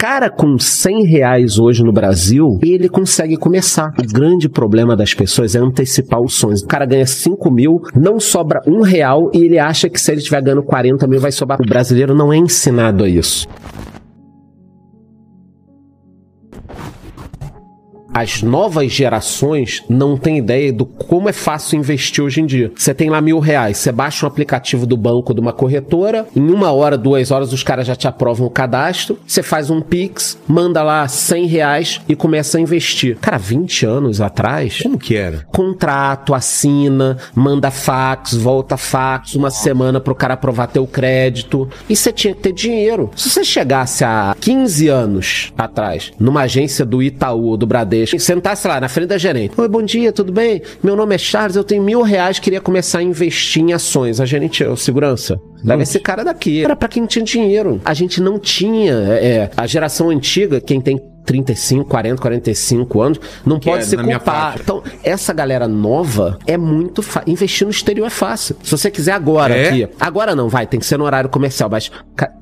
Cara com 100 reais hoje no Brasil, ele consegue começar. O grande problema das pessoas é antecipar os sonhos. O cara ganha 5 mil, não sobra um real e ele acha que se ele estiver ganhando 40 mil vai sobrar. O brasileiro não é ensinado a isso. As novas gerações não têm ideia do como é fácil investir hoje em dia. Você tem lá mil reais, você baixa um aplicativo do banco de uma corretora, em uma hora, duas horas, os caras já te aprovam o cadastro, você faz um Pix, manda lá 100 reais e começa a investir. Cara, 20 anos atrás. Como que era? Contrato, assina, manda fax, volta fax, uma semana pro cara aprovar teu crédito. E você tinha que ter dinheiro. Se você chegasse há 15 anos atrás, numa agência do Itaú ou do Bradesco, sentasse lá na frente da gerente. Oi, bom dia, tudo bem? Meu nome é Charles, eu tenho mil reais, queria começar a investir em ações. A gerente, o segurança, leva esse cara daqui. Era para quem tinha dinheiro. A gente não tinha. É, a geração antiga, quem tem 35, 40, 45 anos, não que pode é, se culpar. Então, essa galera nova é muito fácil. Investir no exterior é fácil. Se você quiser agora é? aqui. Agora não, vai, tem que ser no horário comercial. Mas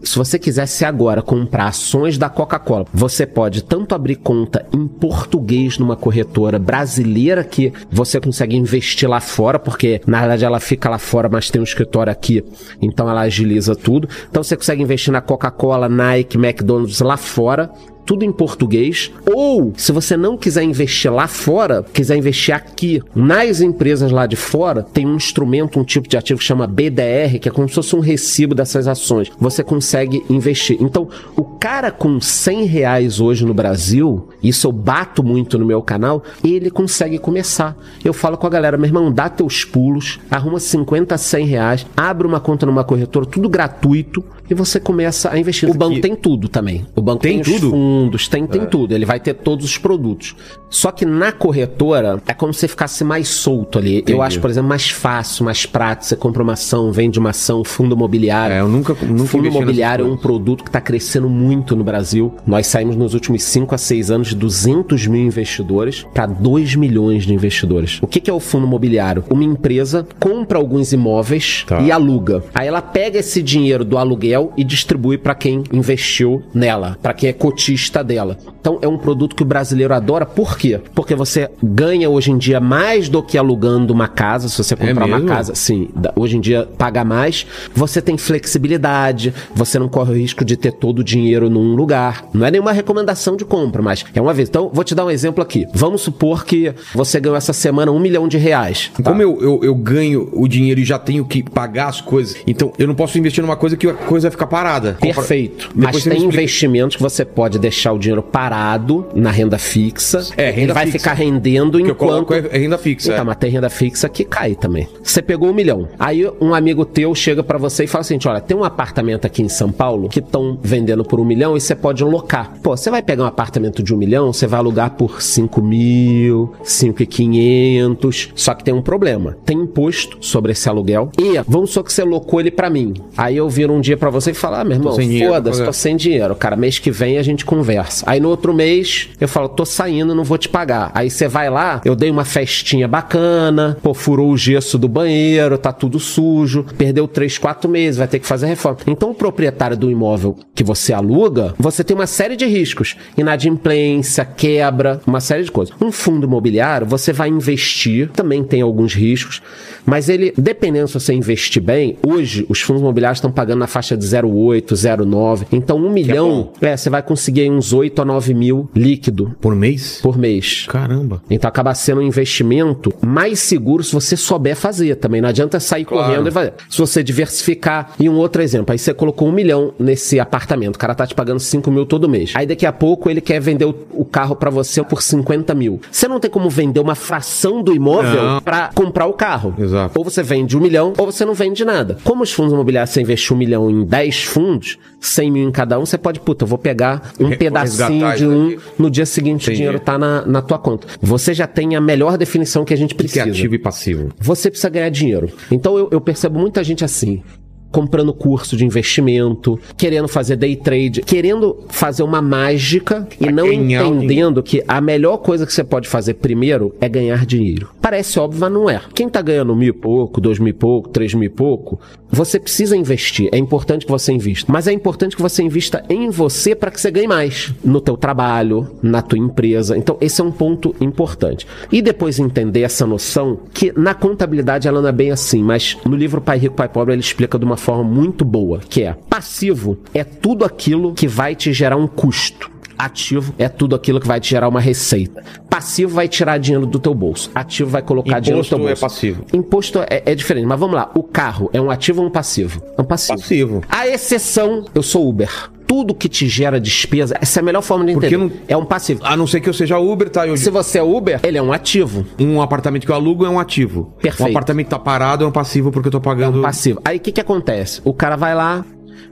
se você quisesse agora comprar ações da Coca-Cola, você pode tanto abrir conta em português numa corretora brasileira que você consegue investir lá fora, porque na verdade ela fica lá fora, mas tem um escritório aqui, então ela agiliza tudo. Então você consegue investir na Coca-Cola, Nike, McDonald's lá fora tudo em português. Ou, se você não quiser investir lá fora, quiser investir aqui, nas empresas lá de fora, tem um instrumento, um tipo de ativo que chama BDR, que é como se fosse um recibo dessas ações. Você consegue investir. Então, o cara com 100 reais hoje no Brasil, isso eu bato muito no meu canal, ele consegue começar. Eu falo com a galera, meu irmão, dá teus pulos, arruma 50, 100 reais, abre uma conta numa corretora, tudo gratuito, e você começa a investir. O banco tem tudo também. O banco tem, tem tudo? fundos, tem, tem é. tudo. Ele vai ter todos os produtos. Só que na corretora é como se você ficasse mais solto ali. Entendi. Eu acho, por exemplo, mais fácil, mais prático. Você compra uma ação, vende uma ação, fundo imobiliário. É, eu nunca, nunca Fundo imobiliário é um produto que está crescendo muito no Brasil. Nós saímos nos últimos 5 a 6 anos de 200 mil investidores para 2 milhões de investidores. O que, que é o fundo imobiliário? Uma empresa compra alguns imóveis tá. e aluga. Aí ela pega esse dinheiro do aluguel e distribui para quem investiu nela, para quem é cotista dela. Então é um produto que o brasileiro adora. Por quê? Porque você ganha hoje em dia mais do que alugando uma casa, se você comprar é uma casa. Sim, hoje em dia paga mais. Você tem flexibilidade, você não corre o risco de ter todo o dinheiro num lugar. Não é nenhuma recomendação de compra, mas é uma vez. Então, vou te dar um exemplo aqui. Vamos supor que você ganhou essa semana um milhão de reais. Tá? Como eu, eu, eu ganho o dinheiro e já tenho que pagar as coisas, então eu não posso investir numa coisa que a coisa vai ficar parada. Perfeito. Mas tem investimentos que você pode deixar o dinheiro parado na renda fixa. É, renda ele vai fixa. ficar rendendo que enquanto. Eu é renda fixa. Então, é. mas tem renda fixa que cai também. Você pegou um milhão. Aí um amigo teu chega para você e fala assim: olha, tem um apartamento aqui em São Paulo que estão vendendo por um milhão e você pode locar. Pô, você vai pegar um apartamento de um milhão, você vai alugar por cinco mil, cinco e quinhentos. Só que tem um problema. Tem imposto sobre esse aluguel. E vamos só que você locou ele para mim. Aí eu viro um dia para você e falar, ah, meu irmão, foda-se, tô sem dinheiro. Cara, mês que vem a gente conversa. Aí no outro mês eu falo, tô saindo, não vou te pagar. Aí você vai lá, eu dei uma festinha bacana, pô, furou o gesso do banheiro, tá tudo sujo, perdeu 3, 4 meses, vai ter que fazer reforma. Então o proprietário do imóvel que você aluga, você tem uma série de riscos. Inadimplência, quebra, uma série de coisas. Um fundo imobiliário, você vai investir, também tem alguns riscos, mas ele, dependendo se você investir bem, hoje os fundos imobiliários estão pagando na faixa de 0,8, 0,9. Então, um milhão, é, é, você vai conseguir uns 8 a 9 mil líquido. Por mês? Por mês. Caramba. Então acaba sendo um investimento mais seguro se você souber fazer também. Não adianta sair Claro. correndo e fazer. Se você diversificar. E um outro exemplo, aí você colocou um milhão nesse apartamento, o cara tá te pagando 5 mil todo mês. Aí daqui a pouco ele quer vender o, carro pra você por 50 mil. Você não tem como vender uma fração do imóvel pra comprar o carro. Exato. Ou você vende um milhão, ou você não vende nada. Como os fundos imobiliários, você investe um milhão em 10 fundos, 100 mil em cada um, você pode, puta, eu vou pegar um Re- pedacinho de um, aqui. no dia seguinte o Entendi. dinheiro tá na, na tua conta. Você já tem a melhor definição que a gente Que é precisa. ativo e passivo. Você precisa ganhar dinheiro. Então eu, eu percebo muita gente assim. Comprando curso de investimento, querendo fazer day trade, querendo fazer uma mágica e Pra não ganhar o entendendo que a melhor coisa que você pode fazer primeiro é ganhar dinheiro. Parece óbvio, mas não é. Quem tá ganhando mil e pouco, dois mil e pouco, três mil e pouco, você precisa investir. É importante que você invista. Mas é importante que você invista em você para que você ganhe mais. No teu trabalho, na tua empresa. Então, esse é um ponto importante. E depois entender essa noção que na contabilidade ela não é bem assim, mas no livro Pai Rico, Pai Pobre ele explica de uma forma muito boa, que é passivo é tudo aquilo que vai te gerar um custo. Ativo é tudo aquilo que vai te gerar uma receita. Passivo vai tirar dinheiro do teu bolso. Ativo vai colocar dinheiro no Imposto teu é bolso. passivo. Imposto é, é diferente. Mas vamos lá. O carro é um ativo ou um passivo? É um passivo. Passivo. A exceção, eu sou Uber. Tudo que te gera despesa, essa é a melhor forma de entender. não- É um passivo. A não ser que eu seja Uber, tá? Eu, Se você é Uber, ele é um ativo. um apartamento que eu alugo é um ativo. Perfeito. Um apartamento que tá parado é um passivo porque eu tô É pagando. um passivo. Aí o que, que acontece? O cara vai lá,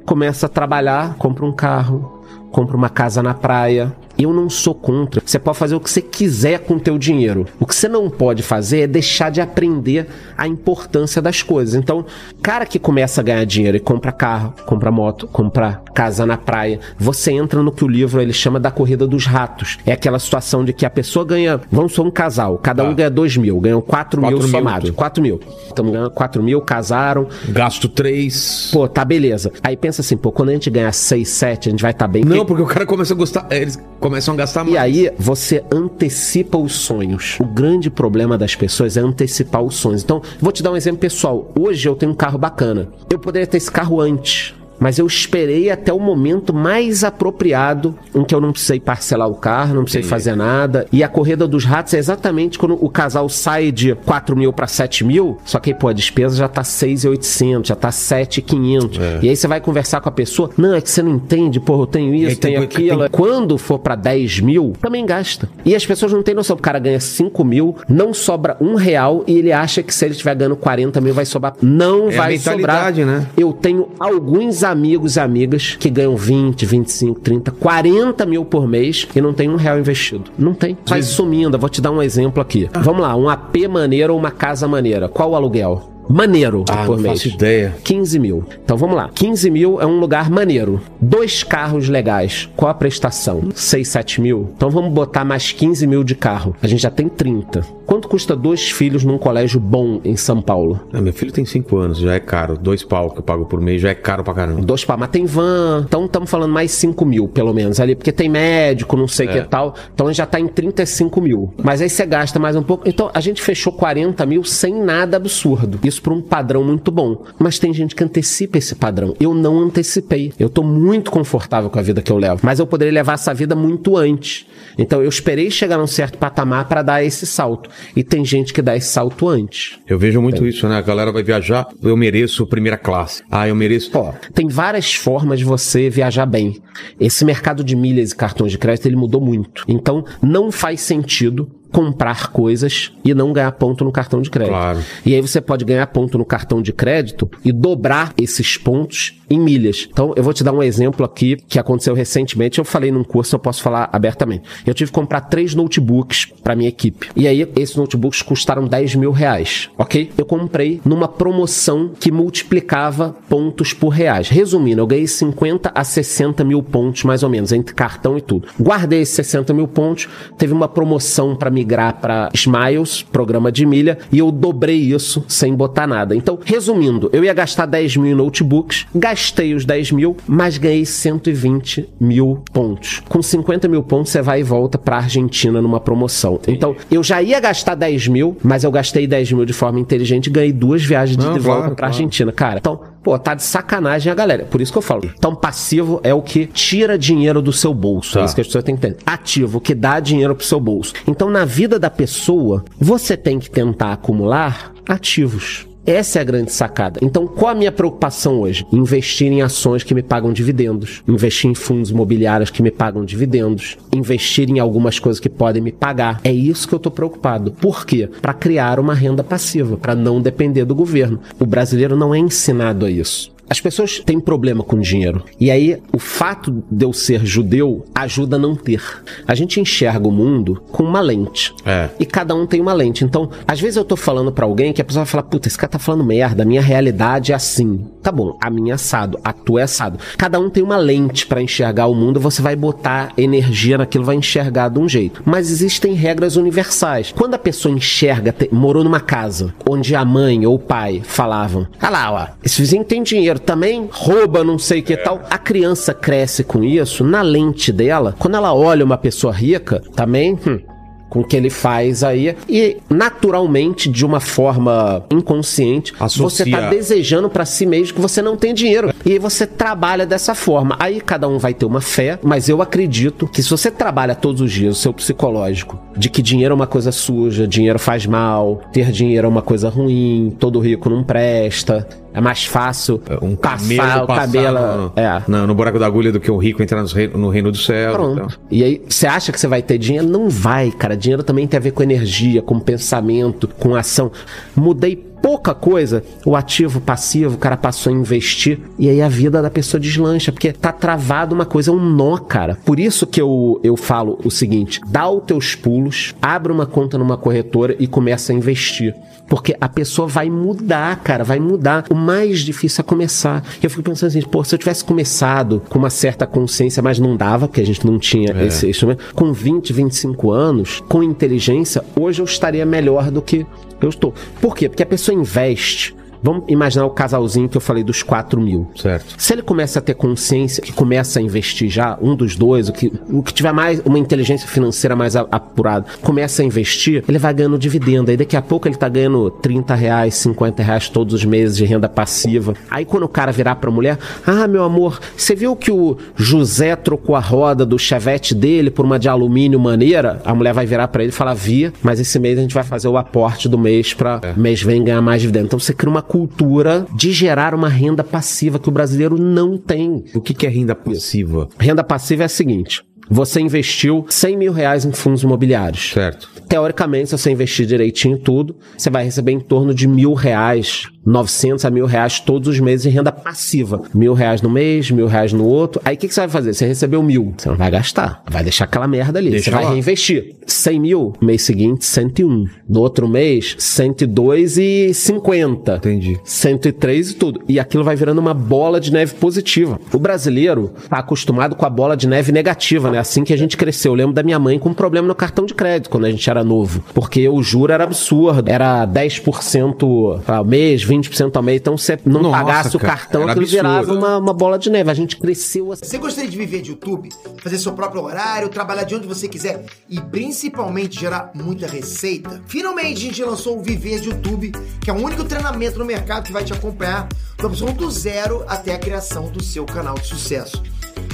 começa a trabalhar, compra um carro, compra uma casa na praia. Eu não sou contra. Você pode fazer o que você quiser com o teu dinheiro. O que você não pode fazer é deixar de aprender a importância das coisas. Então, cara que começa a ganhar dinheiro e compra carro, compra moto, compra casa na praia, você entra no que o livro ele chama da corrida dos ratos. É aquela situação de que a pessoa ganha, vamos ser um casal, cada um Tá. ganha dois mil, ganham quatro, mil Quatro mil, somados. 4 mil. Estamos ganhando 4 mil, casaram. Gasto 3. Pô, tá beleza. Aí pensa assim, pô, quando a gente ganhar 6, 7, a gente vai estar tá bem. Não, Porque- porque o cara começa a gostar. é, Eles começam a gastar mais. E aí você antecipa os sonhos. O grande problema das pessoas é antecipar os sonhos. Então, vou te dar um exemplo pessoal. Hoje eu tenho um carro bacana. Eu poderia ter esse carro antes. Mas eu esperei até o momento mais apropriado em que eu não precisei parcelar o carro, não precisei fazer nada. E a corrida dos ratos é exatamente quando o casal sai de 4 mil para 7 mil, só que aí, pô, a despesa já tá 6,800, já tá 7,500. E aí você vai conversar com a pessoa, não, é que você não entende, pô, eu tenho isso, tenho aquilo. tem- Quando for pra 10 mil, também gasta. E as pessoas não têm noção. O cara ganha 5 mil, não sobra um real e ele acha que se ele estiver ganhando 40 mil vai sobrar. Não É vai sobrar. né? Eu tenho alguns amigos e amigas que ganham 20, 25, 30, 40 mil por mês e não tem um real investido. Não tem. Vai sumindo. Eu vou te dar um exemplo aqui. Ah. Vamos lá, um AP maneiro ou uma casa maneira. Qual o aluguel? Maneiro Ah, por não mês. faço ideia. 15 mil. Então vamos lá. 15 mil é um lugar maneiro. Dois carros legais. Qual a prestação? 6, 7 mil. Então vamos botar mais 15 mil de carro. A gente já tem 30. Quanto custa dois filhos num colégio bom em São Paulo? Ah, meu filho tem 5 anos, já é caro. Dois pau que eu pago por mês já é caro pra caramba. Dois pá, mas tem van. Então estamos falando mais 5 mil, pelo menos, ali, porque tem médico, não sei o que tal. Então já tá em 35 mil. Mas aí você gasta mais um pouco. Então a gente fechou 40 mil sem nada absurdo. Isso por um padrão muito bom. Mas tem gente que antecipa esse padrão. Eu não antecipei. Eu tô muito confortável com a vida que eu levo. Mas eu poderia levar essa vida muito antes. Então eu esperei chegar num certo patamar para dar esse salto. E tem gente que dá esse salto antes. Eu vejo muito isso, né? A galera vai viajar, eu mereço primeira classe. Ah, eu mereço. Pô, tem várias formas de você viajar bem. Esse mercado de milhas e cartões de crédito ele mudou muito. Então não faz sentido comprar coisas e não ganhar ponto no cartão de crédito. Claro. E aí você pode ganhar ponto no cartão de crédito e dobrar esses pontos em milhas. Então eu vou te dar um exemplo aqui que aconteceu recentemente. Eu falei num curso, eu posso falar abertamente. Eu tive que comprar três notebooks para minha equipe. E aí esses notebooks custaram 10 mil reais, ok? Eu comprei numa promoção que multiplicava pontos por reais. Resumindo, eu ganhei 50 a 60 mil pontos mais ou menos entre cartão e tudo. Guardei esses 60 mil pontos. Teve uma promoção para migrar para Smiles, programa de milha, e eu dobrei isso sem botar nada. Então, resumindo, eu ia gastar 10 mil em notebooks, gastei os 10 mil, mas ganhei 120 mil pontos. Com 50 mil pontos, você vai e volta para Argentina numa promoção. Então, eu já ia gastar 10 mil, mas eu gastei 10 mil de forma inteligente e ganhei duas viagens de, Não, de volta claro, para claro. Argentina. Cara, então pô, tá de sacanagem a galera. Por isso que eu falo. Então, passivo é o que tira dinheiro do seu bolso. Tá. É isso que as pessoas têm que entender. Ativo, o que dá dinheiro pro seu bolso. Então, na vida da pessoa, você tem que tentar acumular ativos. Essa é a grande sacada. Então, qual a minha preocupação hoje? Investir em ações que me pagam dividendos, investir em fundos imobiliários que me pagam dividendos, investir em algumas coisas que podem me pagar. É isso que eu estou preocupado. Por quê? Para criar uma renda passiva, para não depender do governo. O brasileiro não é ensinado a isso. As pessoas têm problema com dinheiro. E aí, o fato de eu ser judeu ajuda a não ter. A gente enxerga o mundo com uma lente. É. E cada um tem uma lente. Então, às vezes eu tô falando pra alguém que a pessoa vai falar: puta, esse cara tá falando merda, a minha realidade é assim. Tá bom, a minha é assado, a tua é assado. Cada um tem uma lente pra enxergar o mundo, você vai botar energia naquilo, vai enxergar de um jeito. Mas existem regras universais. Quando a pessoa enxerga, te- morou numa casa onde a mãe ou o pai falavam: ah lá, ó, esse vizinho tem dinheiro também, rouba não sei o que tal. A criança cresce com isso na lente dela. Quando ela olha uma pessoa rica, também. hum, com o que ele faz aí. E naturalmente, de uma forma inconsciente, Associa. você tá desejando pra si mesmo que você não tem dinheiro. E aí você trabalha dessa forma. Aí cada um vai ter uma fé, mas eu acredito que se você trabalha todos os dias o seu psicológico de que dinheiro é uma coisa suja, dinheiro faz mal, ter dinheiro é uma coisa ruim, todo rico não presta. É mais fácil Um camelo passar o cabelo. no, É. no, no buraco da agulha do que o rico entrar nos rei- no reino do céu. então. Pronto. E aí, você acha que você vai ter dinheiro? Não vai, cara. Dinheiro também tem a ver com energia, com pensamento, com ação. Mudei pouca coisa, o ativo, passivo, o cara passou a investir e aí a vida da pessoa deslancha, porque tá travado uma coisa, é um nó, cara. Por isso que eu, eu falo o seguinte: dá os teus pulos, abre uma conta numa corretora e começa a investir. Porque a pessoa vai mudar, cara, vai mudar. O mais difícil é começar. Eu fico pensando assim, pô, se eu tivesse começado com uma certa consciência, mas não dava, porque a gente não tinha esse instrumento, com 20, 25 anos, com inteligência, hoje eu estaria melhor do que eu estou. Por quê? Porque a pessoa investe. Vamos imaginar o casalzinho que eu falei dos 4 mil. Certo. Se ele começa a ter consciência, que começa a investir já, um dos dois, o que, o que tiver mais uma inteligência financeira mais apurada, começa a investir, ele vai ganhando dividendo. Aí daqui a pouco ele tá ganhando 30 reais, 50 reais todos os meses de renda passiva. Aí quando o cara virar pra mulher, ah, meu amor, você viu que o José trocou a roda do chevette dele por uma de alumínio maneira? A mulher vai virar pra ele e falar, via, mas esse mês a gente vai fazer o aporte do mês pra mês vem ganhar mais dividendo. Então você cria uma cultura de gerar uma renda passiva que o brasileiro não tem. O que, que é renda passiva? Renda passiva é a seguinte: você investiu 100 mil reais em fundos imobiliários. Certo. Teoricamente, se você investir direitinho em tudo, você vai receber em torno de mil reais, 900 a mil reais todos os meses em renda passiva. Mil reais no mês, mil reais no outro. Aí o que, que você vai fazer? Você recebeu mil, você não vai gastar. Vai deixar aquela merda ali. Deixa você vai lá. reinvestir. 100 mil, mês seguinte, 101. No outro mês, 102 e 50. Entendi. 103 e tudo. E aquilo vai virando uma bola de neve positiva. O brasileiro tá acostumado com a bola de neve negativa, né? Assim que a gente cresceu. Eu lembro da minha mãe com um problema no cartão de crédito quando a gente era novo. Porque o juro era absurdo. Era 10% ao mês, 20% ao mês. Então, se você não Nossa, pagasse o cartão, era aquilo absurdo. virava uma, uma bola de neve. A gente cresceu assim. Você gostaria de viver de YouTube, fazer seu próprio horário, trabalhar de onde você quiser e principalmente gerar muita receita? Finalmente a gente lançou o Viver de YouTube, que é o único treinamento no mercado que vai te acompanhar da opção do zero até a criação do seu canal de sucesso.